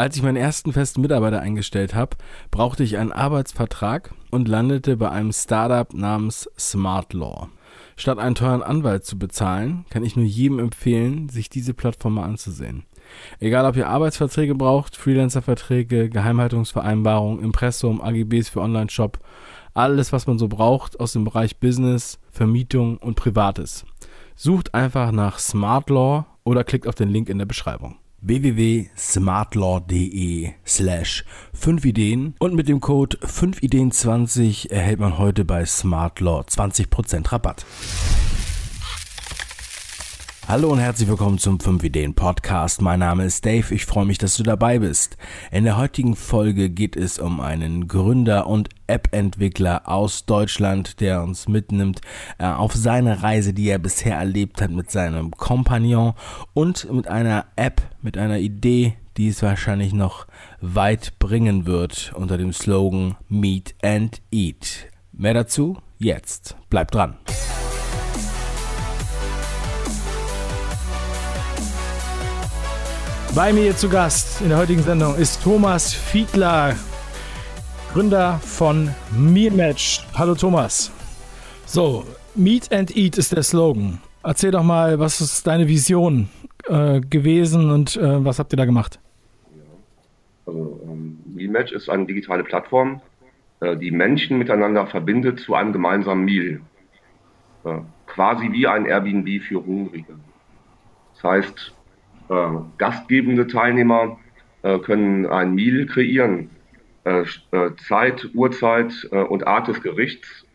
Als ich meinen ersten festen Mitarbeiter eingestellt habe, brauchte ich einen Arbeitsvertrag und landete bei einem Startup namens Smart Law. Statt einen teuren Anwalt zu bezahlen, kann ich nur jedem empfehlen, sich diese Plattform mal anzusehen. Egal ob ihr Arbeitsverträge braucht, Freelancerverträge, Geheimhaltungsvereinbarungen, Impressum, AGBs für Online-Shop, alles was man so braucht aus dem Bereich Business, Vermietung und Privates. Sucht einfach nach Smart Law oder klickt auf den Link in der Beschreibung www.smartlaw.de slash 5 Ideen und mit dem Code 5ideen20 erhält man heute bei Smartlaw 20% Rabatt. Hallo und herzlich willkommen zum 5 Ideen Podcast. Mein Name ist Dave. Ich freue mich, dass du dabei bist. In der heutigen Folge geht es um einen Gründer und App-Entwickler aus Deutschland, der uns mitnimmt äh, auf seine Reise, die er bisher erlebt hat mit seinem Kompagnon und mit einer App, mit einer Idee, die es wahrscheinlich noch weit bringen wird unter dem Slogan Meet and Eat. Mehr dazu jetzt. Bleibt dran. Bei mir zu Gast in der heutigen Sendung ist Thomas Fiedler, Gründer von Mealmatch. Hallo Thomas. So, Meet and Eat ist der Slogan. Erzähl doch mal, was ist deine Vision äh, gewesen und äh, was habt ihr da gemacht? Also, ähm, Mealmatch ist eine digitale Plattform, äh, die Menschen miteinander verbindet zu einem gemeinsamen Meal. Äh, quasi wie ein Airbnb für Hungrige. Das heißt, gastgebende Teilnehmer äh, können ein Meal kreieren, äh, äh Zeit, Uhrzeit äh, und Art des Gerichts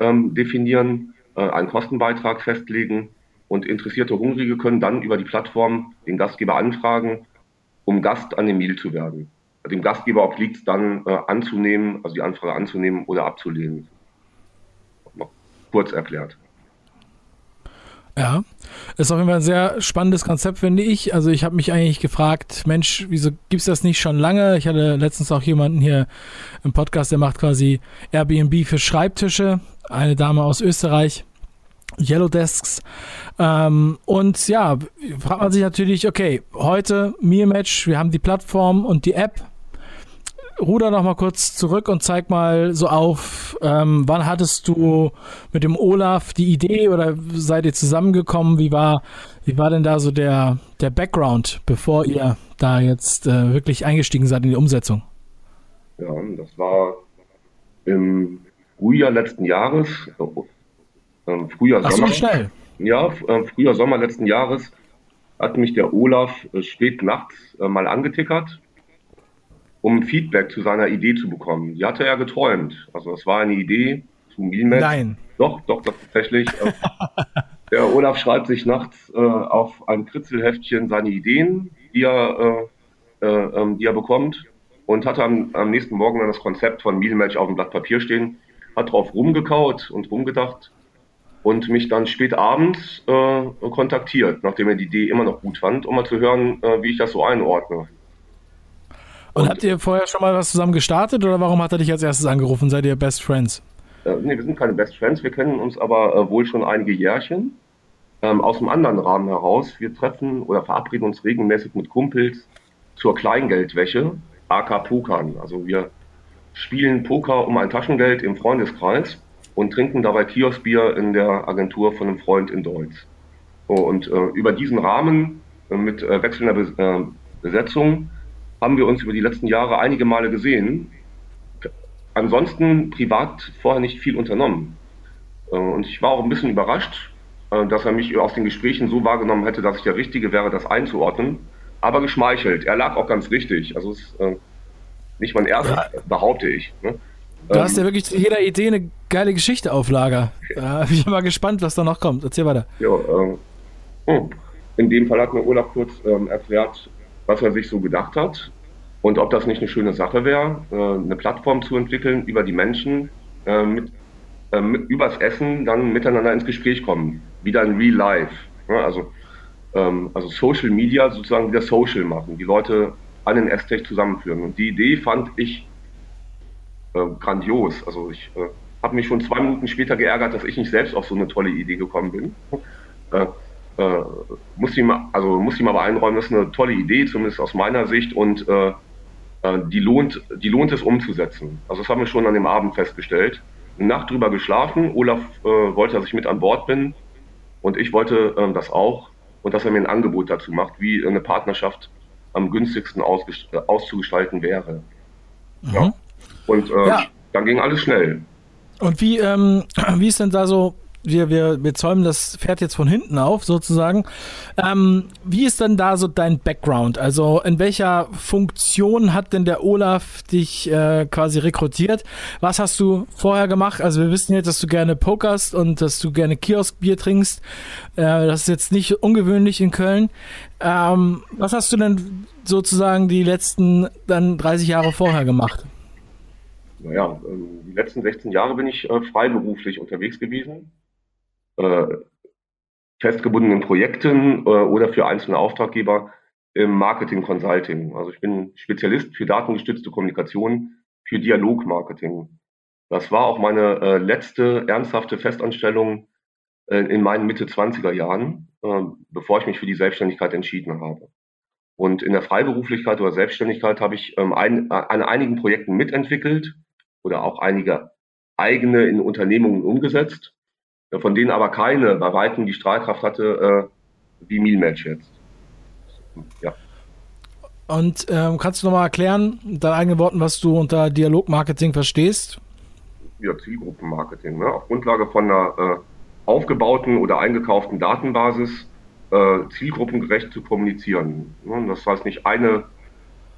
ähm, definieren, äh, einen Kostenbeitrag festlegen und interessierte Hungrige können dann über die Plattform den Gastgeber anfragen, um Gast an dem Meal zu werden. Dem Gastgeber obliegt es dann anzunehmen, also die Anfrage anzunehmen oder abzulehnen. Noch kurz erklärt. Ja, ist auf jeden Fall ein sehr spannendes Konzept, finde ich. Also ich habe mich eigentlich gefragt, Mensch, wieso gibt es das nicht schon lange? Ich hatte letztens auch jemanden hier im Podcast, der macht quasi Airbnb für Schreibtische, eine Dame aus Österreich. Yellow Desks. Ähm, und ja, fragt man sich natürlich, okay, heute Mir Match, wir haben die Plattform und die App ruder noch mal kurz zurück und zeig mal so auf, ähm, wann hattest du mit dem Olaf die Idee oder seid ihr zusammengekommen? Wie war, wie war denn da so der, der Background, bevor ihr da jetzt äh, wirklich eingestiegen seid in die Umsetzung? Ja, das war im Frühjahr letzten Jahres. Äh, Frühjahr, Ach Sommer. so schnell. Ja, äh, Frühjahr, Sommer letzten Jahres hat mich der Olaf äh, spät nachts äh, mal angetickert um Feedback zu seiner Idee zu bekommen. Die hatte er geträumt. Also es war eine Idee zu Mealmatch. Nein. Doch, doch, doch tatsächlich. der Olaf schreibt sich nachts äh, auf ein Kritzelheftchen seine Ideen, die er, äh, äh, ähm, die er bekommt und hat am, am nächsten Morgen dann das Konzept von Mealmatch auf dem Blatt Papier stehen, hat drauf rumgekaut und rumgedacht und mich dann spät abends äh, kontaktiert, nachdem er die Idee immer noch gut fand, um mal zu hören, äh, wie ich das so einordne. Und, habt ihr vorher schon mal was zusammen gestartet oder warum hat er dich als erstes angerufen? Seid ihr Best Friends? Äh, nee, wir sind keine Best Friends, wir kennen uns aber äh, wohl schon einige Jährchen. Ähm, aus einem anderen Rahmen heraus. Wir treffen oder verabreden uns regelmäßig mit Kumpels zur Kleingeldwäsche, AK Pokern. Also wir spielen Poker um ein Taschengeld im Freundeskreis und trinken dabei Kioskbier in der Agentur von einem Freund in Deutsch. So, und äh, über diesen Rahmen äh, mit äh, wechselnder Be äh, Besetzung haben wir uns über die letzten Jahre einige Male gesehen. Ansonsten privat vorher nicht viel unternommen. Äh, und ich war auch ein bisschen überrascht, äh, dass er mich aus den Gesprächen so wahrgenommen hätte, dass ich der Richtige wäre, das einzuordnen. Aber geschmeichelt. Er lag auch ganz richtig. Also es ist äh, nicht mein erstes, ja. behaupte ich. Ne? Du ähm, hast ja wirklich zu jeder Idee eine geile Geschichte auf Lager. Da bin ich mal gespannt, was da noch kommt. Erzähl weiter. Ja, äh, oh. In dem Fall hat mir Olaf kurz ähm, erklärt, was er sich so gedacht hat und ob das nicht eine schöne Sache wäre, äh, eine Plattform zu entwickeln, über die Menschen äh, mit, äh, mit, übers Essen dann miteinander ins Gespräch kommen, wieder in Real Life. Ja, also, ähm, also Social Media sozusagen wieder Social machen, die Leute an den Esstech zusammenführen. Und die Idee fand ich grandios. Also ich habe mich schon zwei Minuten später geärgert, dass ich nicht selbst auf so eine tolle Idee gekommen bin. Äh, muss ihm, also muss ihm aber einräumen, das ist eine tolle Idee, zumindest aus meiner Sicht. Und äh, äh, die, lohnt, die lohnt es umzusetzen. Also das haben wir schon an dem Abend festgestellt. Eine Nacht drüber geschlafen. Olaf äh, wollte, dass ich mit an Bord bin und ich wollte äh, das auch und dass er mir ein Angebot dazu macht, wie eine Partnerschaft am günstigsten äh, auszugestalten wäre. Mhm. Ja. Und äh, ja. dann ging alles schnell. Und wie, ähm, wie ist denn da so wir, wir, wir zäumen das Pferd jetzt von hinten auf, sozusagen. Ähm, wie ist denn da so dein Background? Also in welcher Funktion hat denn der Olaf dich äh, quasi rekrutiert? Was hast du vorher gemacht? Also wir wissen jetzt, dass du gerne pokerst und dass du gerne Kioskbier trinkst. Äh, das ist jetzt nicht ungewöhnlich in Köln. Ähm, was hast du denn sozusagen die letzten dann 30 Jahre vorher gemacht? Naja, ähm, die letzten 16 Jahre bin ich äh, freiberuflich unterwegs gewesen äh, festgebundenen Projekten äh, oder für einzelne Auftraggeber im Marketing Consulting. Also ich bin Spezialist für datengestützte Kommunikation für Dialogmarketing. Das war auch meine äh, letzte ernsthafte Festanstellung äh, in meinen Mitte 20er Jahren, äh, bevor ich mich für die Selbstständigkeit entschieden habe. Und in der Freiberuflichkeit oder Selbstständigkeit habe ich ähm, ein, an einigen Projekten mitentwickelt oder auch einige eigene in Unternehmungen umgesetzt von denen aber keine bei Weitem die Strahlkraft hatte äh, wie Mealmatch jetzt. Ja. Und ähm, kannst du nochmal erklären, in deinen eigenen Worten, was du unter Dialogmarketing verstehst? Ja, Zielgruppenmarketing. Ne? Auf Grundlage von einer äh, aufgebauten oder eingekauften Datenbasis äh, zielgruppengerecht zu kommunizieren. Ne? Das heißt nicht eine,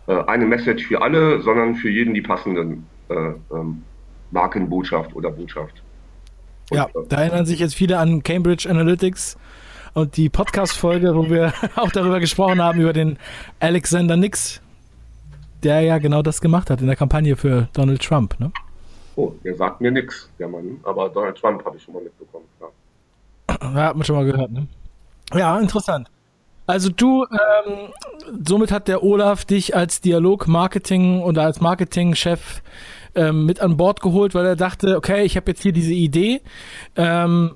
äh, eine Message für alle, sondern für jeden die passenden äh, ähm, Markenbotschaft oder Botschaft. Ja, da erinnern sich jetzt viele an Cambridge Analytics und die Podcast-Folge, wo wir auch darüber gesprochen haben, über den Alexander Nix, der ja genau das gemacht hat in der Kampagne für Donald Trump. Ne? Oh, der sagt mir nichts, der Mann, aber Donald Trump habe ich schon mal mitbekommen. Ja. ja, hat man schon mal gehört, ne? Ja, interessant. Also du, ähm, somit hat der Olaf dich als Dialog-Marketing oder als Marketing-Chef ähm, mit an Bord geholt, weil er dachte, okay, ich habe jetzt hier diese Idee, ähm,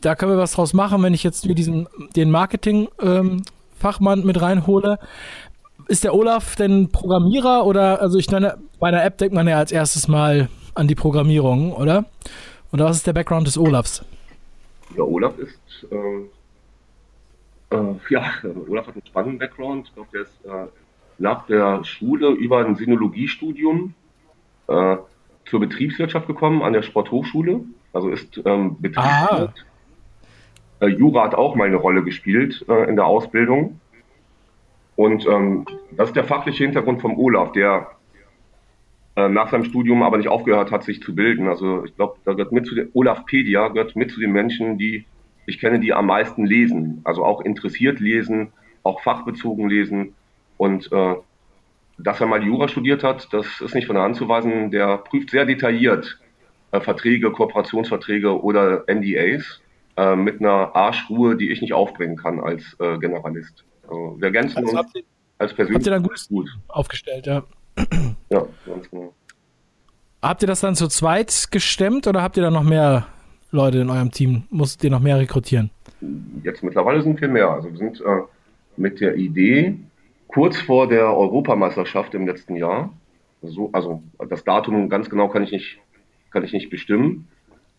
da können wir was draus machen, wenn ich jetzt hier diesen den Marketing-Fachmann ähm, mit reinhole. Ist der Olaf denn Programmierer oder, also ich meine, bei einer App denkt man ja als erstes mal an die Programmierung, oder? Oder was ist der Background des Olafs? Ja, Olaf ist, äh, äh, ja, Olaf hat einen spannenden Background. Ich glaube, der ist äh, nach der Schule über ein Sinologiestudium äh, zur Betriebswirtschaft gekommen an der Sporthochschule. Also ist ähm, Betriebswirt. Äh, Jura hat auch mal eine Rolle gespielt äh, in der Ausbildung. Und ähm, das ist der fachliche Hintergrund vom Olaf, der äh, nach seinem Studium aber nicht aufgehört hat, sich zu bilden. Also ich glaube, da gehört mit zu den Olafpedia gehört mit zu den Menschen, die ich kenne, die am meisten lesen. Also auch interessiert lesen, auch fachbezogen lesen. Und äh, dass er mal Jura studiert hat, das ist nicht von der Hand zu weisen. Der prüft sehr detailliert äh, Verträge, Kooperationsverträge oder NDAs äh, mit einer Arschruhe, die ich nicht aufbringen kann als äh, Generalist. Also wir ergänzen also uns ihr, als persönlich. Habt ihr dann gut, gut aufgestellt, ja. Ja, ganz genau. Habt ihr das dann zu zweit gestemmt oder habt ihr dann noch mehr Leute in eurem Team? Musstet ihr noch mehr rekrutieren? Jetzt mittlerweile sind wir mehr. Also wir sind äh, mit der Idee, kurz vor der Europameisterschaft im letzten Jahr. So, also das Datum ganz genau kann ich nicht, kann ich nicht bestimmen.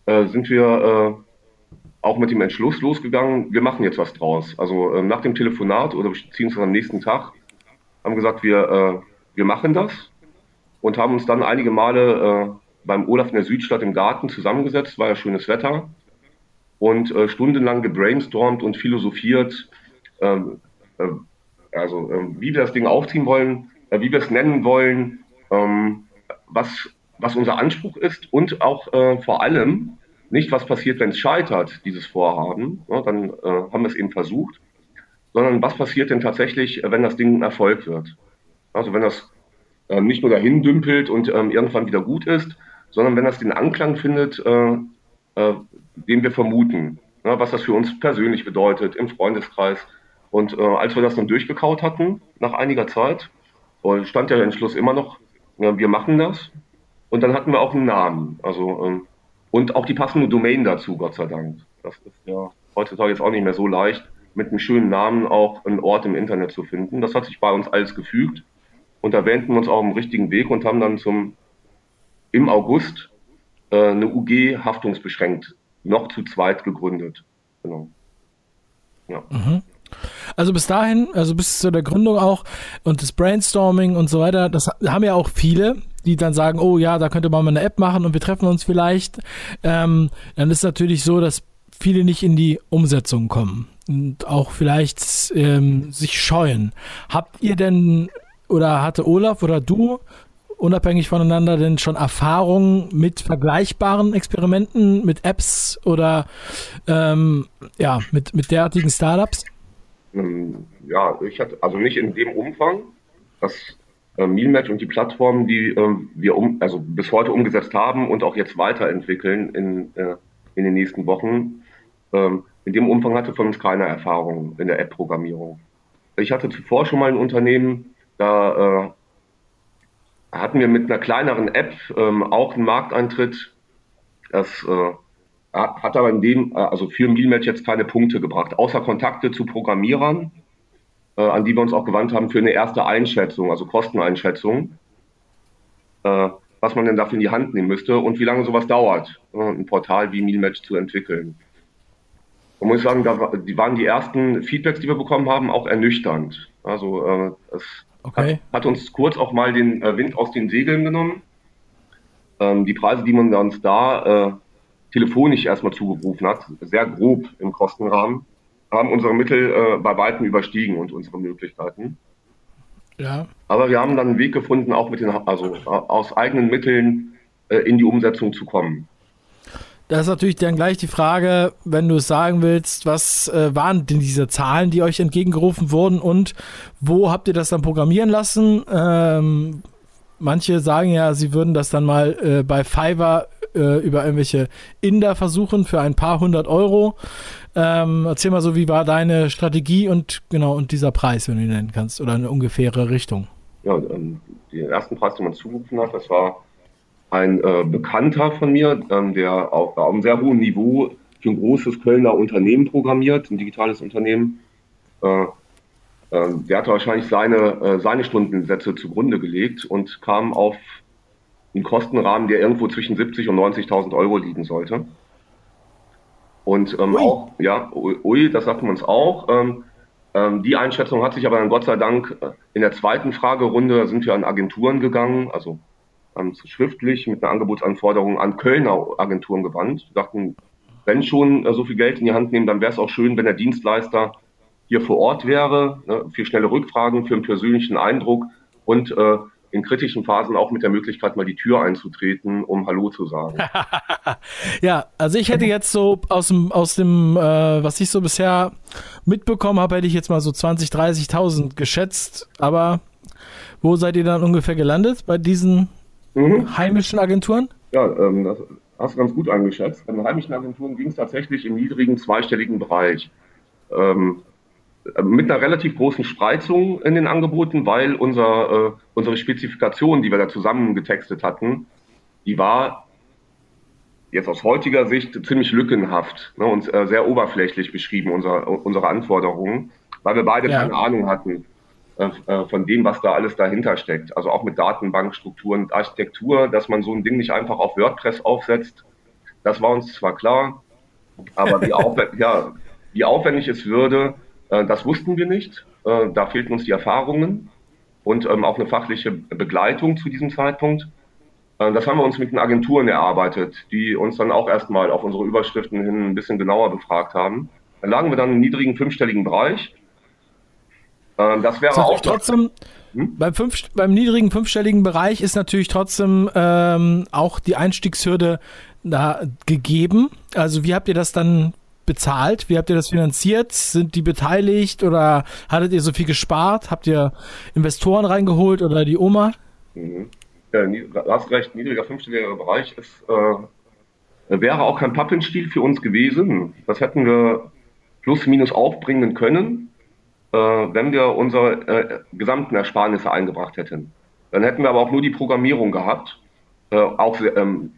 Äh, sind wir äh, auch mit dem Entschluss losgegangen, wir machen jetzt was draus. Also äh, nach dem Telefonat oder beziehungsweise am nächsten Tag haben gesagt, wir, äh, wir machen das und haben uns dann einige Male äh, beim Olaf in der Südstadt im Garten zusammengesetzt, war ja schönes Wetter und äh, stundenlang gebrainstormt und philosophiert, ähm, also ähm, wie wir das Ding aufziehen wollen, äh, wie wir es nennen wollen, ähm, was, was unser Anspruch ist und auch äh, vor allem nicht, was passiert, wenn es scheitert, dieses Vorhaben, ja, dann äh, haben wir es eben versucht, sondern was passiert denn tatsächlich, wenn das Ding ein Erfolg wird. Also wenn das äh, nicht nur dahin dümpelt und ähm, irgendwann wieder gut ist, sondern wenn das den Anklang findet, äh, äh, den wir vermuten, ja, was das für uns persönlich bedeutet, im Freundeskreis, und äh, als wir das dann durchgekaut hatten, nach einiger Zeit, äh, stand der Entschluss immer noch, ja, wir machen das. Und dann hatten wir auch einen Namen. Also, ähm, und auch die passende Domain dazu, Gott sei Dank. Das ist ja heutzutage jetzt auch nicht mehr so leicht, mit einem schönen Namen auch einen Ort im Internet zu finden. Das hat sich bei uns alles gefügt. und da wähnten wir uns auf dem richtigen Weg und haben dann zum im August äh, eine UG haftungsbeschränkt noch zu zweit gegründet. Genau. Ja. Mhm. Also bis dahin, also bis zu der Gründung auch und das Brainstorming und so weiter, das haben ja auch viele, die dann sagen, oh ja, da könnte man mal eine App machen und wir treffen uns vielleicht. Ähm, dann ist natürlich so, dass viele nicht in die Umsetzung kommen und auch vielleicht ähm, sich scheuen. Habt ihr denn oder hatte Olaf oder du unabhängig voneinander denn schon Erfahrungen mit vergleichbaren Experimenten, mit Apps oder ähm, ja, mit, mit derartigen Startups? Ähm, ja, ich hatte also nicht in dem Umfang. Das äh, Mealmatch und die Plattformen, die äh, wir um, also bis heute umgesetzt haben und auch jetzt weiterentwickeln in, äh, in den nächsten Wochen, ähm, in dem Umfang hatte von uns keine Erfahrung in der App-Programmierung. Ich hatte zuvor schon mal ein Unternehmen, da äh, hatten wir mit einer kleineren App ähm, auch einen Markteintritt. Das äh, hat aber in dem, äh, also für Mealmatch jetzt keine Punkte gebracht, außer Kontakte zu Programmierern, äh, an die wir uns auch gewandt haben für eine erste Einschätzung, also Kosteneinschätzung, äh, was man denn dafür in die Hand nehmen müsste und wie lange sowas dauert, äh, ein Portal wie Mealmatch zu entwickeln. Man muss sagen, da die waren die ersten Feedbacks, die wir bekommen haben, auch ernüchternd. Also äh, es okay. hat, hat, uns kurz auch mal den äh, Wind aus den Segeln genommen. Ähm, die Preise, die man uns da telefonisch erstmal zugerufen hat, sehr grob im Kostenrahmen, haben unsere Mittel äh, bei weitem überstiegen und unsere Möglichkeiten. Ja. Aber wir haben dann einen Weg gefunden, auch mit den, also aus eigenen Mitteln äh, in die Umsetzung zu kommen. Das ist natürlich dann gleich die Frage, wenn du es sagen willst, was äh, waren denn diese Zahlen, die euch entgegengerufen wurden und wo habt ihr das dann programmieren lassen? Ähm, manche sagen ja, sie würden das dann mal äh, bei Fiverr äh, über irgendwelche Inder versuchen für ein paar hundert Euro. Ähm, erzähl mal so, wie war deine Strategie und genau und dieser Preis, wenn du ihn nennen kannst, oder eine ungefähre Richtung? Ja, ähm, den ersten Preis, den man zugerufen hat, das war ein äh, Bekannter von mir, ähm, der auf, auf einem sehr hohen Niveau für ein großes Kölner Unternehmen programmiert, ein digitales Unternehmen. Äh, äh, der hatte wahrscheinlich seine, äh, seine Stundensätze zugrunde gelegt und kam auf einen Kostenrahmen, der irgendwo zwischen 70 und 90.000 Euro liegen sollte. Und ähm, auch, ja, ui, das sagt man uns auch. Ähm, ähm, die Einschätzung hat sich aber dann Gott sei Dank äh, in der zweiten Fragerunde, da sind wir an Agenturen gegangen, also ähm, schriftlich mit einer Angebotsanforderung an Kölner Agenturen gewandt. Wir dachten, wenn schon äh, so viel Geld in die Hand nehmen, dann wäre es auch schön, wenn der Dienstleister hier vor Ort wäre, ne, für schnelle Rückfragen, für einen persönlichen Eindruck und äh, in kritischen Phasen auch mit der Möglichkeit, mal die Tür einzutreten, um Hallo zu sagen. ja, also ich hätte jetzt so aus dem, aus dem äh, was ich so bisher mitbekommen habe, hätte ich jetzt mal so 20, 30.000 geschätzt. Aber wo seid ihr dann ungefähr gelandet bei diesen mhm. heimischen Agenturen? Ja, ähm, das hast du ganz gut eingeschätzt. Bei den heimischen Agenturen ging es tatsächlich im niedrigen zweistelligen Bereich. Ähm, mit einer relativ großen Spreizung in den Angeboten, weil unser, äh, unsere Spezifikation, die wir da zusammengetextet hatten, die war jetzt aus heutiger Sicht ziemlich lückenhaft ne, und äh, sehr oberflächlich beschrieben, unser, unsere Anforderungen, weil wir beide ja. keine Ahnung hatten äh, äh, von dem, was da alles dahinter steckt. Also auch mit Datenbankstrukturen und Architektur, dass man so ein Ding nicht einfach auf WordPress aufsetzt. Das war uns zwar klar, aber wie, aufwendig, ja, wie aufwendig es würde, äh, das wussten wir nicht. Äh, da fehlten uns die Erfahrungen und ähm, auch eine fachliche Begleitung zu diesem Zeitpunkt. Äh, das haben wir uns mit den Agenturen erarbeitet, die uns dann auch erstmal auf unsere Überschriften hin ein bisschen genauer befragt haben. Da lagen wir dann im niedrigen fünfstelligen Bereich. Das wäre das auch trotzdem. Hm? Beim, fünf, beim niedrigen fünfstelligen Bereich ist natürlich trotzdem ähm, auch die Einstiegshürde da gegeben. Also wie habt ihr das dann bezahlt? Wie habt ihr das finanziert? Sind die beteiligt oder hattet ihr so viel gespart? Habt ihr Investoren reingeholt oder die Oma? Mhm. Ja, hast recht, niedriger fünfstelliger Bereich ist, äh, wäre auch kein Pappenstiel für uns gewesen. Das hätten wir plus minus aufbringen können, äh, wenn wir unsere äh, gesamten Ersparnisse eingebracht hätten. Dann hätten wir aber auch nur die Programmierung gehabt, äh, auch sehr, ähm,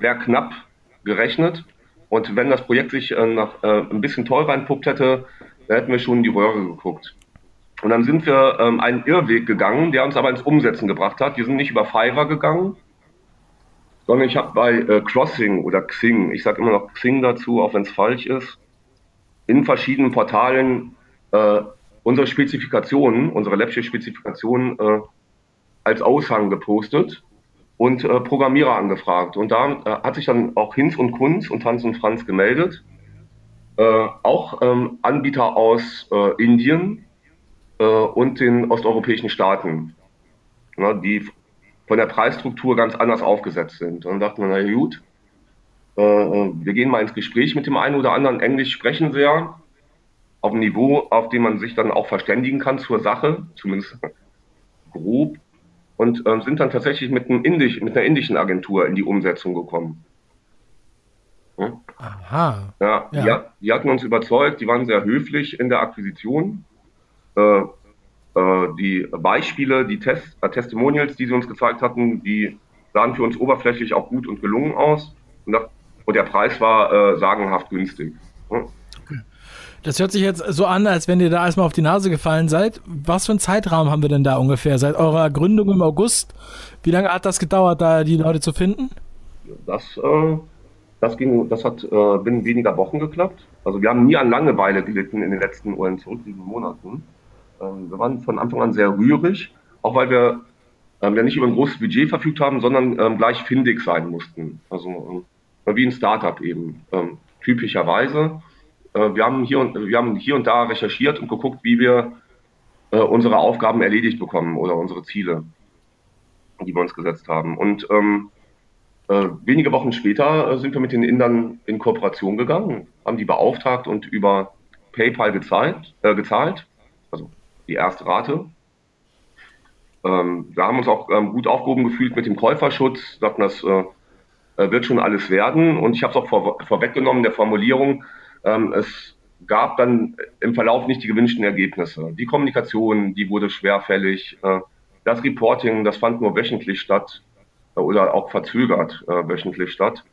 sehr knapp gerechnet und wenn das Projekt sich äh, nach, äh, ein bisschen teurer entpuppt hätte, hätten wir schon in die Röhre geguckt. Und dann sind wir ähm, einen Irrweg gegangen, der uns aber ins Umsetzen gebracht hat. Wir sind nicht über Fiverr gegangen, sondern ich habe bei äh, Crossing oder Xing, ich sage immer noch Xing dazu, auch wenn es falsch ist, in verschiedenen Portalen äh, unsere Spezifikationen, unsere Lepsche-Spezifikationen äh, als Aushang gepostet und äh, Programmierer angefragt. Und da äh, hat sich dann auch Hinz und Kunz und Hans und Franz gemeldet. Äh, auch ähm, Anbieter aus äh, Indien äh, und den osteuropäischen Staaten, na, die von der Preisstruktur ganz anders aufgesetzt sind. Und dann dachten wir, na gut, äh, wir gehen mal ins Gespräch mit dem einen oder anderen. Englisch sprechen ja auf einem Niveau, auf dem man sich dann auch verständigen kann zur Sache, zumindest grob und ähm, sind dann tatsächlich mit, einem Indisch, mit einer indischen Agentur in die Umsetzung gekommen. Hm? Aha. Ja, ja. Die, die, hatten uns überzeugt, die waren sehr höflich in der Akquisition. Äh, äh, die Beispiele, die Test, äh, Testimonials, die sie uns gezeigt hatten, die sahen für uns oberflächlich auch gut und gelungen aus. Und, das, und der Preis war äh, sagenhaft günstig. Hm? Das hört sich jetzt so an, als wenn ihr da erstmal auf die Nase gefallen seid. Was für einen Zeitraum haben wir denn da ungefähr? Seit eurer Gründung im August? Wie lange hat das gedauert, da die Leute zu finden? Das, äh, das, ging, das hat äh, binnen weniger Wochen geklappt. Also wir haben nie an Langeweile gelitten in den letzten oder in zurückliegenden Monaten. Ähm, wir waren von Anfang an sehr rührig, auch weil wir ähm, ja nicht über ein großes Budget verfügt haben, sondern ähm, gleich findig sein mussten. Also ähm, wie ein Startup eben, ähm, typischerweise. Äh, wir, haben hier und, wir haben hier und da recherchiert und geguckt, wie wir äh, unsere Aufgaben erledigt bekommen oder unsere Ziele, die wir uns gesetzt haben. Und ähm, äh, wenige Wochen später äh, sind wir mit den Indern in Kooperation gegangen, haben die beauftragt und über PayPal gezahlt, äh, gezahlt also die erste Rate. Ähm, wir haben uns auch ähm, gut aufgehoben gefühlt mit dem Käuferschutz, sagten, das äh, wird schon alles werden. Und ich habe es auch vor, vorweggenommen der Formulierung, ähm, es gab dann im Verlauf nicht die gewünschten Ergebnisse. Die Kommunikation, die wurde schwerfällig. Äh, das Reporting, das fand nur wöchentlich statt äh, oder auch verzögert äh, wöchentlich statt.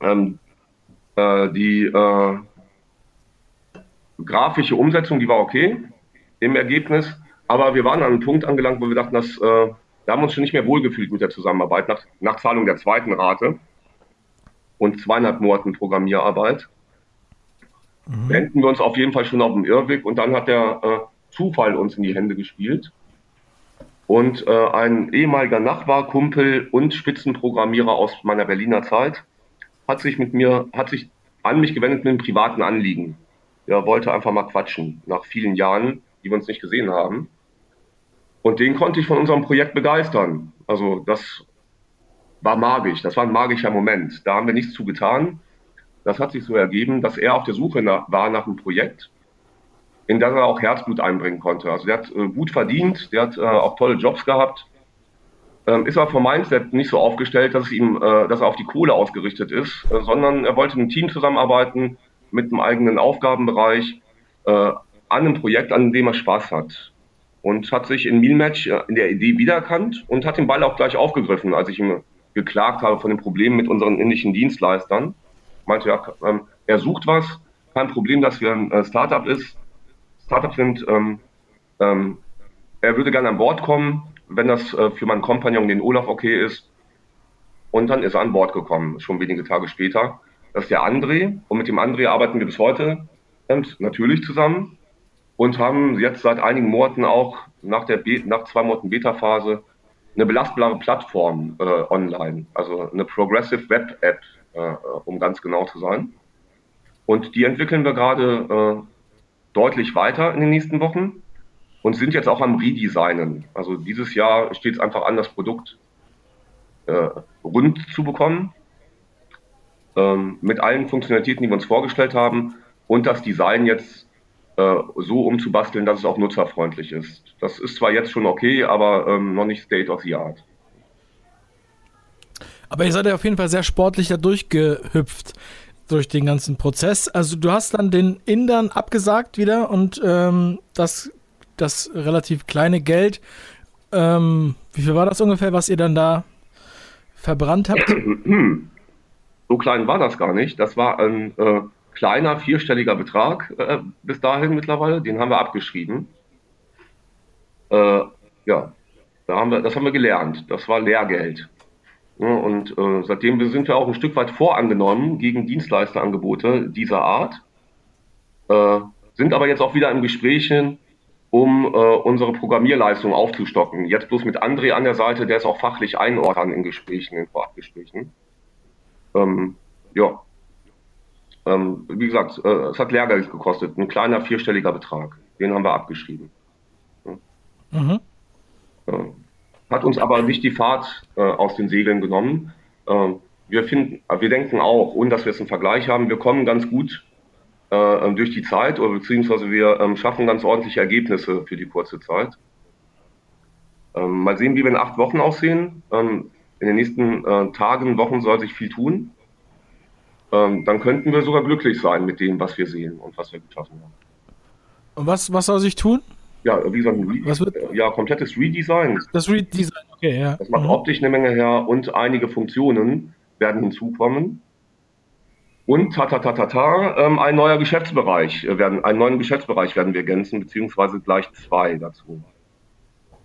Ähm, äh, die grafische Umsetzung, die war okay im Ergebnis, aber wir waren an einem Punkt angelangt, wo wir dachten, dass, wir haben uns schon nicht mehr wohlgefühlt mit der Zusammenarbeit nach, nach Zahlung der zweiten Rate und zweieinhalb Monaten Programmierarbeit mhm. wenden wir uns auf jeden Fall schon auf dem Irrweg und dann hat der äh, Zufall uns in die Hände gespielt. Und äh, ein ehemaliger Nachbarkumpel und Spitzenprogrammierer aus meiner Berliner Zeit hat sich mit mir, hat sich an mich gewendet mit einem privaten Anliegen. Er wollte einfach mal quatschen, nach vielen Jahren, die wir uns nicht gesehen haben. Und den konnte ich von unserem Projekt begeistern. Also das war magisch, das war ein magischer Moment. Da haben wir nichts zu getan das hat sich so ergeben, dass er auf der Suche nach, war nach einem Projekt, in das er auch Herzblut einbringen konnte. Also der hat äh, gut verdient, der hat äh, auch tolle Jobs gehabt, ähm, ist aber vom Mindset nicht so aufgestellt, dass, ihm, äh, dass er auf die Kohle ausgerichtet ist, äh, sondern er wollte im Team zusammenarbeiten mit einem eigenen Aufgabenbereich äh, an einem Projekt, an dem er Spaß hat. Und hat sich in Mealmatch äh, in der Idee wiedererkannt und hat den Ball auch gleich aufgegriffen, als ich ihm geklagt habe von den Problemen mit unseren indischen Dienstleistern meinte, ja, ähm, er sucht was, kein Problem, dass wir ein äh, Startup ist. Startups sind, ähm, ähm, er würde gerne an Bord kommen, wenn das äh, für meinen Kompagnon, den Olaf, okay ist. Und dann ist er an Bord gekommen, schon wenige Tage später. Das ist der André. Und mit dem André arbeiten wir bis heute und natürlich zusammen und haben jetzt seit einigen Monaten auch nach, der Be nach zwei Monaten Beta-Phase eine belastbare Plattform äh, online, also eine Progressive Web App, um ganz genau zu sein. Und die entwickeln wir gerade äh, deutlich weiter in den nächsten Wochen und sind jetzt auch am Redesignen. Also dieses Jahr steht es einfach an, das Produkt äh, rund zu bekommen, ähm, mit allen Funktionalitäten, die wir uns vorgestellt haben und das Design jetzt äh, so umzubasteln, dass es auch nutzerfreundlich ist. Das ist zwar jetzt schon okay, aber ähm, noch nicht State of the Art. Aber ihr seid ja auf jeden Fall sehr sportlich da durchgehüpft durch den ganzen Prozess. Also du hast dann den Indern abgesagt wieder und ähm, das, das relativ kleine Geld, ähm, wie viel war das ungefähr, was ihr dann da verbrannt habt? So klein war das gar nicht. Das war ein äh, kleiner vierstelliger Betrag äh, bis dahin mittlerweile. Den haben wir abgeschrieben. äh, ja, da haben wir, das haben wir gelernt. Das war Lehrgeld. Ja, und äh, seitdem sind wir auch ein Stück weit vorangenommen gegen Dienstleisterangebote dieser Art, äh, sind aber jetzt auch wieder im Gesprächen, um äh, unsere Programmierleistung aufzustocken. Jetzt bloß mit André an der Seite, der ist auch fachlich einordnen in Gesprächen, in Vorabgesprächen. Ähm, ja. Ähm, wie gesagt, es hat Lehrgeld gekostet, ein kleiner vierstelliger Betrag. Den haben wir abgeschrieben. Ja. Mhm. Hat uns aber nicht die Fahrt äh, aus den Segeln genommen. Äh, wir, finden, wir denken auch, ohne dass wir jetzt einen Vergleich haben, wir kommen ganz gut äh, durch die Zeit oder beziehungsweise wir ähm, schaffen ganz ordentliche Ergebnisse für die kurze Zeit. Ähm, mal sehen, wie wir in acht Wochen aussehen. Ähm, in den nächsten äh, Tagen, Wochen soll sich viel tun. Ähm, dann könnten wir sogar glücklich sein mit dem, was wir sehen und was wir geschaffen haben. Und was, was soll sich tun? Ja, wie gesagt, was wird? ja, komplettes Redesign. Das Redesign, okay, ja. Das macht mhm. optisch eine Menge her und einige Funktionen werden hinzukommen. Und ta ta ta ta ta, ähm, ein neuer Geschäftsbereich äh, werden, einen neuen Geschäftsbereich werden wir ergänzen, beziehungsweise gleich zwei dazu.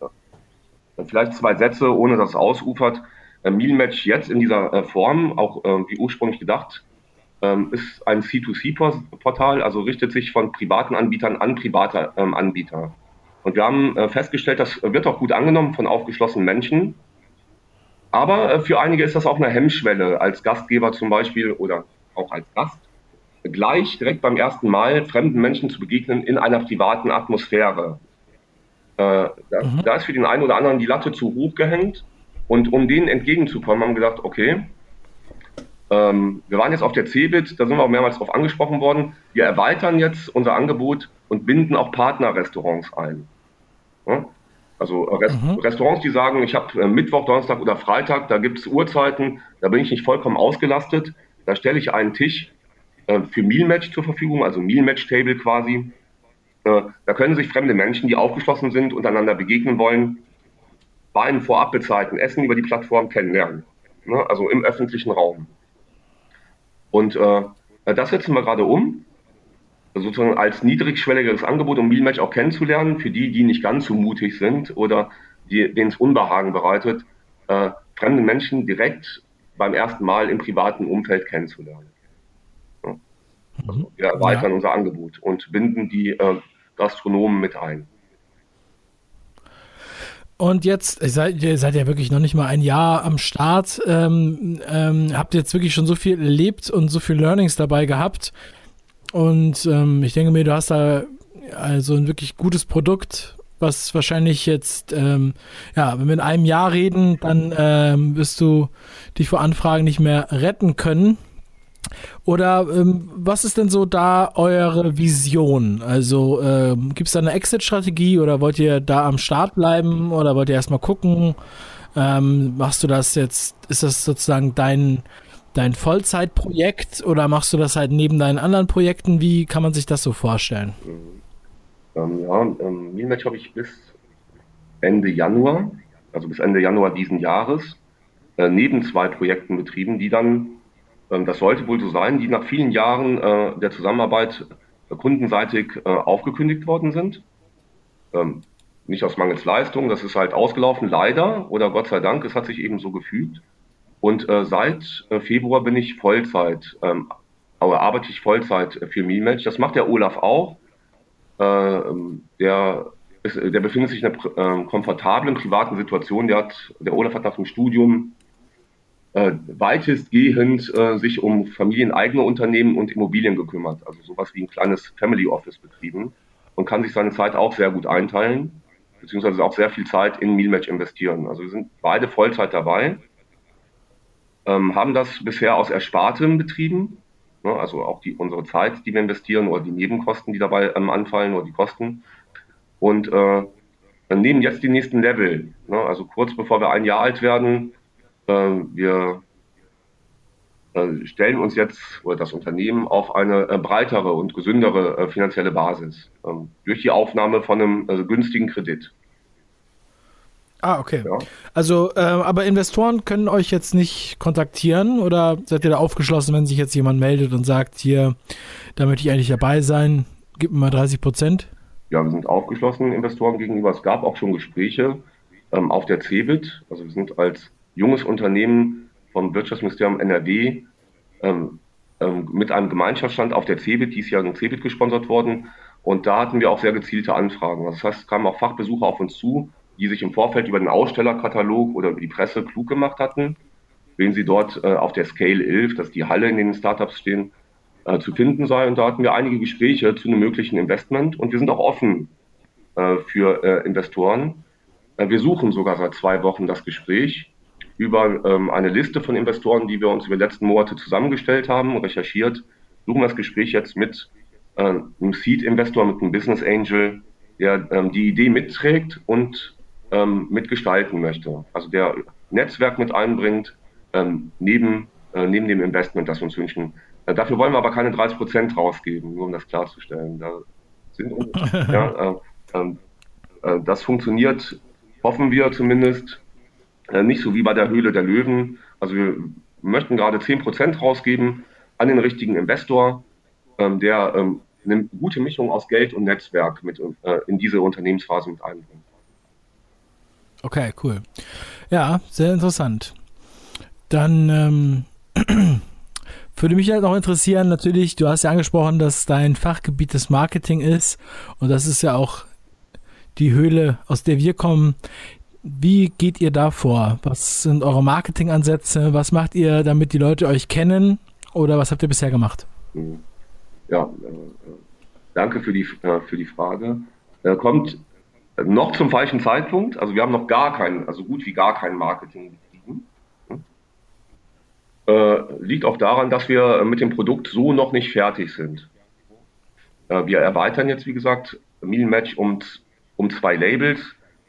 Ja. Vielleicht zwei Sätze, ohne dass es ausufert. Äh, Mealmatch jetzt in dieser äh, Form, auch äh, wie ursprünglich gedacht, ähm, ist ein C2C-Portal, also richtet sich von privaten Anbietern an private ähm, Anbieter. Und wir haben äh, festgestellt, das wird auch gut angenommen von aufgeschlossenen Menschen. Aber äh, für einige ist das auch eine Hemmschwelle, als Gastgeber zum Beispiel oder auch als Gast, gleich direkt beim ersten Mal fremden Menschen zu begegnen in einer privaten Atmosphäre. Äh, da, mhm. da, ist für den einen oder anderen die Latte zu hoch gehängt. Und um denen entgegenzukommen, haben wir gedacht, okay, ähm, wir waren jetzt auf der CeBIT, da sind wir auch mehrmals darauf angesprochen worden. Wir erweitern jetzt unser Angebot und binden auch Partnerrestaurants ein. Ja? Also äh, Rest mhm. Restaurants, die sagen, ich habe äh, Mittwoch, Donnerstag oder Freitag, da gibt es Uhrzeiten, da bin ich nicht vollkommen ausgelastet. Da stelle ich einen Tisch äh, für Mealmatch zur Verfügung, also Mealmatch-Table quasi. Äh, da können sich fremde Menschen, die aufgeschlossen sind, untereinander begegnen wollen, bei einem vorab bezahlten Essen über die Plattform kennenlernen. Ne? Also im öffentlichen Raum. Und äh, das setzen wir gerade um sozusagen als niedrigschwelligeres Angebot, um Mealmatch auch kennenzulernen, für die, die nicht ganz so mutig sind oder denen es Unbehagen bereitet, äh, fremde Menschen direkt beim ersten Mal im privaten Umfeld kennenzulernen. Ja. Also wir erweitern ja. unser Angebot und binden die äh, Gastronomen mit ein. Und jetzt, seid, ihr seid ja wirklich noch nicht mal ein Jahr am Start, ähm, ähm, habt jetzt wirklich schon so viel erlebt und so viel Learnings dabei gehabt. Und ähm, ich denke mir, du hast da also ein wirklich gutes Produkt, was wahrscheinlich jetzt, ähm, ja, wenn wir in einem Jahr reden, dann ähm, wirst du dich vor Anfragen nicht mehr retten können. Oder ähm, was ist denn so da eure Vision? Also ähm, gibt es da eine Exit-Strategie oder wollt ihr da am Start bleiben oder wollt ihr erstmal gucken? Ähm, machst du das jetzt, ist das sozusagen dein, dein Vollzeitprojekt oder machst du das halt neben deinen anderen Projekten? Wie kann man sich das so vorstellen? Ähm, ja, ähm, Mealmatch habe ich bis Ende Januar, also bis Ende Januar diesen Jahres, äh, neben zwei Projekten betrieben, die dann, das sollte wohl so sein, die nach vielen Jahren äh, der Zusammenarbeit äh, kundenseitig äh, aufgekündigt worden sind. Ähm, nicht aus Mangels Leistung, das ist halt ausgelaufen, leider oder Gott sei Dank, es hat sich eben so gefügt. Und seit Februar bin ich Vollzeit, ähm, arbeite ich Vollzeit für Mealmatch. Das macht der Olaf auch. Der, der befindet sich in einer komfortablen privaten Situation. Der, hat, der Olaf hat nach dem Studium äh, weitestgehend äh, sich um familieneigene Unternehmen und Immobilien gekümmert. Also sowas wie ein kleines Family Office betrieben und kann sich seine Zeit auch sehr gut einteilen, beziehungsweise auch sehr viel Zeit in Mealmatch investieren. Also wir sind beide Vollzeit dabei ähm, haben das bisher aus Erspartem betrieben, ne, also auch die, unsere Zeit, die wir investieren oder die Nebenkosten, die dabei ähm, anfallen oder die Kosten. Und äh, nehmen jetzt die nächsten Level. Ne, also kurz bevor wir ein Jahr alt werden, wir äh, stellen uns jetzt oder das Unternehmen auf eine äh, breitere und gesündere äh, finanzielle Basis ähm, durch die Aufnahme von einem äh, günstigen Kredit. Ah, okay. Ja. Also, äh, aber Investoren können euch jetzt nicht kontaktieren oder seid ihr da aufgeschlossen, wenn sich jetzt jemand meldet und sagt, hier, da möchte ich eigentlich dabei sein, gib mir mal 30 Prozent? ja, wir sind aufgeschlossen Investoren gegenüber. Es gab auch schon Gespräche ähm, auf der CeBIT. Also wir sind als junges Unternehmen vom Wirtschaftsministerium NRW ähm, ähm, mit einem Gemeinschaftsstand auf der CeBIT, dies Jahr in CeBIT gesponsert worden. Und da hatten wir auch sehr gezielte Anfragen. Also das heißt, es kamen auch Fachbesucher auf uns zu, die sich im Vorfeld über den Ausstellerkatalog oder über die Presse klug gemacht hatten, wen sie dort äh, auf der Scale 11, das ist die Halle, in denen Startups stehen, äh, zu finden sei. Und da hatten wir einige Gespräche zu einem möglichen Investment und wir sind auch offen äh, für äh, Investoren. Äh, wir suchen sogar seit zwei Wochen das Gespräch über ähm, eine Liste von Investoren, die wir uns über die letzten Monate zusammengestellt haben, recherchiert, suchen das Gespräch jetzt mit äh, einem Seed-Investor, mit einem Business Angel, der ähm, die Idee mitträgt und ähm, mitgestalten möchte. Also der Netzwerk mit einbringt, ähm, neben, äh, neben dem Investment, das wir uns wünschen. Äh, dafür wollen wir aber keine 30 Prozent rausgeben, nur um das klarzustellen. Da sind, ja, äh, ähm, äh, das funktioniert, hoffen wir zumindest, nicht so wie bei der Höhle der Löwen. Also wir möchten gerade 10 Prozent rausgeben an den richtigen Investor, ähm, der ähm, eine gute Mischung aus Geld und Netzwerk mit äh, in diese Unternehmensphase mit einbringt. Okay, cool. Ja, sehr interessant. Dann ähm, würde mich halt noch interessieren, natürlich, du hast ja angesprochen, dass dein Fachgebiet das Marketing ist und das ist ja auch die Höhle, aus der wir kommen. Wie geht ihr da vor? Was sind eure Marketingansätze? Was macht ihr, damit die Leute euch kennen? Oder was habt ihr bisher gemacht? Ja, äh, danke für die, äh, für die Frage. Äh, kommt noch zum falschen Zeitpunkt. Also wir haben noch gar kein, also gut wie gar kein Marketing betrieben. Liegt auch daran, dass wir mit dem Produkt so noch nicht fertig sind. Wir erweitern jetzt, wie gesagt, Meal Match um, um zwei Labels.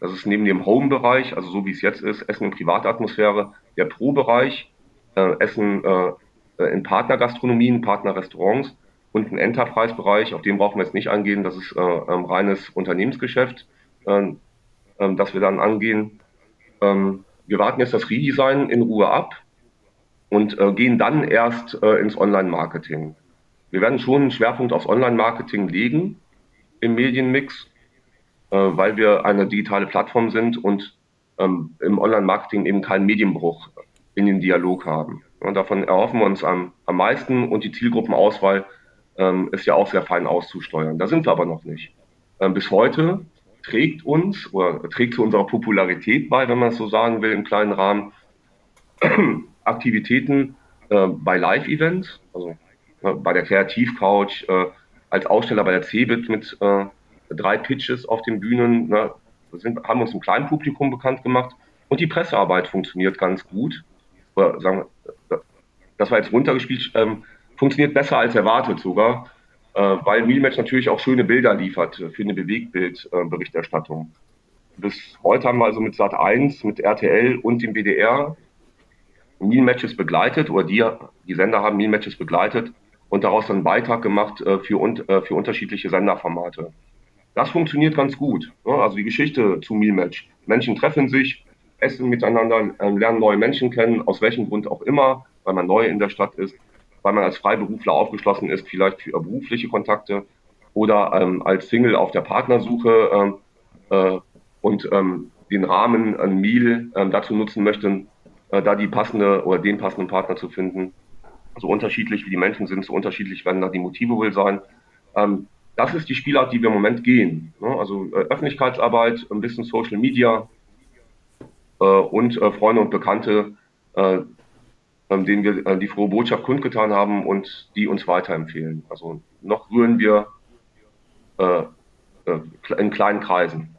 Das ist neben dem Home-Bereich, also so wie es jetzt ist, Essen in Privatatmosphäre, der Pro-Bereich, äh, Essen äh, in Partnergastronomien, Partnerrestaurants und ein Enterprise-Bereich, auf den brauchen wir jetzt nicht eingehen, das ist äh, ein reines Unternehmensgeschäft, äh, äh, das wir dann angehen. Ähm, wir warten jetzt das Redesign in Ruhe ab und äh, gehen dann erst äh, ins Online-Marketing. Wir werden schon einen Schwerpunkt aufs Online-Marketing legen im Medienmix, äh, weil wir eine digitale Plattform sind und ähm, im Online-Marketing eben keinen Medienbruch in den Dialog haben. Und davon erhoffen wir uns am, am meisten und die Zielgruppenauswahl ähm, ist ja auch sehr fein auszusteuern. Da sind wir aber noch nicht. Ähm, bis heute trägt uns oder trägt zu unserer Popularität bei, wenn man es so sagen will, im kleinen Rahmen, Aktivitäten äh, bei Live-Events, also äh, bei der Kreativcouch, äh, als Aussteller bei der CeBIT mit äh, drei Pitches auf den Bühnen, ne, sind, haben uns im kleinen Publikum bekannt gemacht und die Pressearbeit funktioniert ganz gut. Oder sagen wir, das war jetzt runtergespielt, ähm, funktioniert besser als erwartet sogar, äh, weil Realmatch natürlich auch schöne Bilder liefert für eine Bewegtbildberichterstattung. Bis heute haben wir also mit Sat1, mit RTL und dem WDR Meal-Matches begleitet oder die, die Sender haben Meal-Matches begleitet und daraus einen Beitrag gemacht äh, für, äh, für unterschiedliche Senderformate. Das funktioniert ganz gut. Ne? Also die Geschichte zu Meal-Match. Menschen treffen sich, essen miteinander, äh, lernen neue Menschen kennen, aus welchem Grund auch immer, weil man neu in der Stadt ist, weil man als Freiberufler aufgeschlossen ist, vielleicht für berufliche Kontakte oder ähm, als Single auf der Partnersuche ähm, äh, und ähm, den Rahmen ein Meal ähm, dazu nutzen möchte, äh, da die passende oder den passenden Partner zu finden. So unterschiedlich wie die Menschen sind, so unterschiedlich werden da die Motive wohl sein. Das ist die Spielart, die wir im Moment gehen. Ne? Also äh, Öffentlichkeitsarbeit, ein bisschen Social Media äh, und äh, Freunde und Bekannte, äh, ähm, denen wir die frohe Botschaft kundgetan haben und die uns weiterempfehlen. Also noch rühren wir in kleinen Kreisen.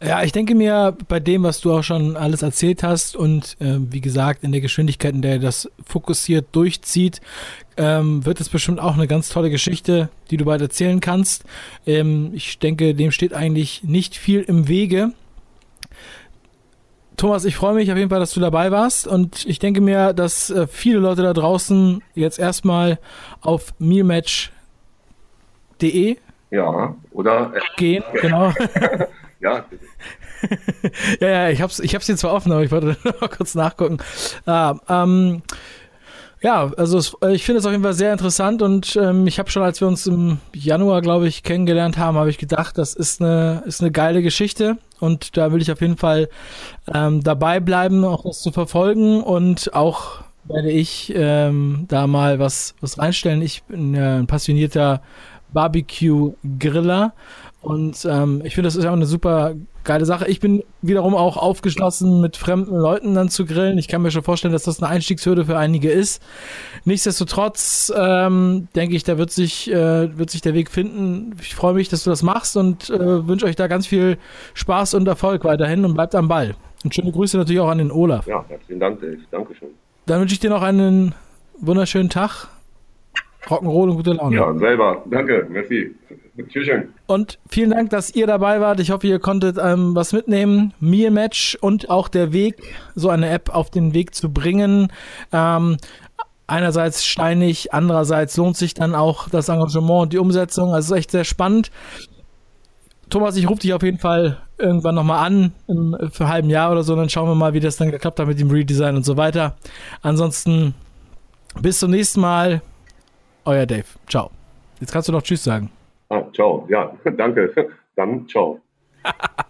Ja, ich denke mir, bei dem, was du auch schon alles erzählt hast und äh, wie gesagt, in der Geschwindigkeit, in der das fokussiert durchzieht, ähm, wird es bestimmt auch eine ganz tolle Geschichte, die du bald erzählen kannst. Ähm, ich denke, dem steht eigentlich nicht viel im Wege. Thomas, ich freue mich auf jeden Fall, dass du dabei warst und ich denke mir, dass äh, viele Leute da draußen jetzt erstmal auf mealmatch.de ja, oder gehen, genau. Ja. ja, ja, ich hab's, ich hab's hier zwar offen, aber ich wollte noch kurz nachgucken. Ah, ähm, Ja, also es, äh, ich finde es auf jeden Fall sehr interessant und ähm, ich habe schon, als wir uns im Januar, glaube ich, kennengelernt haben, habe ich gedacht, das ist eine, ist eine geile Geschichte und da will ich auf jeden Fall ähm, dabei bleiben, auch das zu verfolgen und auch werde ich ähm, da mal was, was reinstellen. Ich bin ja ein passionierter Barbecue-Griller und ähm, ich finde, das ist auch eine super geile Sache. Ich bin wiederum auch aufgeschlossen, mit fremden Leuten dann zu grillen. Ich kann mir schon vorstellen, dass das eine Einstiegshürde für einige ist. Nichtsdestotrotz ähm, denke ich, da wird sich, äh, wird sich der Weg finden. Ich freue mich, dass du das machst und äh, wünsche euch da ganz viel Spaß und Erfolg weiterhin und bleibt am Ball. Und schöne Grüße natürlich auch an den Olaf. Ja, herzlichen Dank, Dave. Dankeschön. Dann wünsche ich dir noch einen wunderschönen Tag. Rock'n'Roll und gute Laune. Ja, selber. Danke. Merci. Tschüsschen. Und vielen Dank, dass ihr dabei wart. Ich hoffe, ihr konntet ähm, was mitnehmen. Mir Match und auch der Weg, so eine App auf den Weg zu bringen. Ähm, einerseits steinig, andererseits lohnt sich dann auch das Engagement und die Umsetzung. Also es ist echt sehr spannend. Thomas, ich rufe dich auf jeden Fall irgendwann nochmal an, im, für ein halben Jahr oder so, dann schauen wir mal, wie das dann geklappt hat mit dem Redesign und so weiter. Ansonsten bis zum nächsten Mal. Euer Dave. Ciao. Jetzt kannst du noch Tschüss sagen. Ah, ciao. Ja, danke. Dann ciao.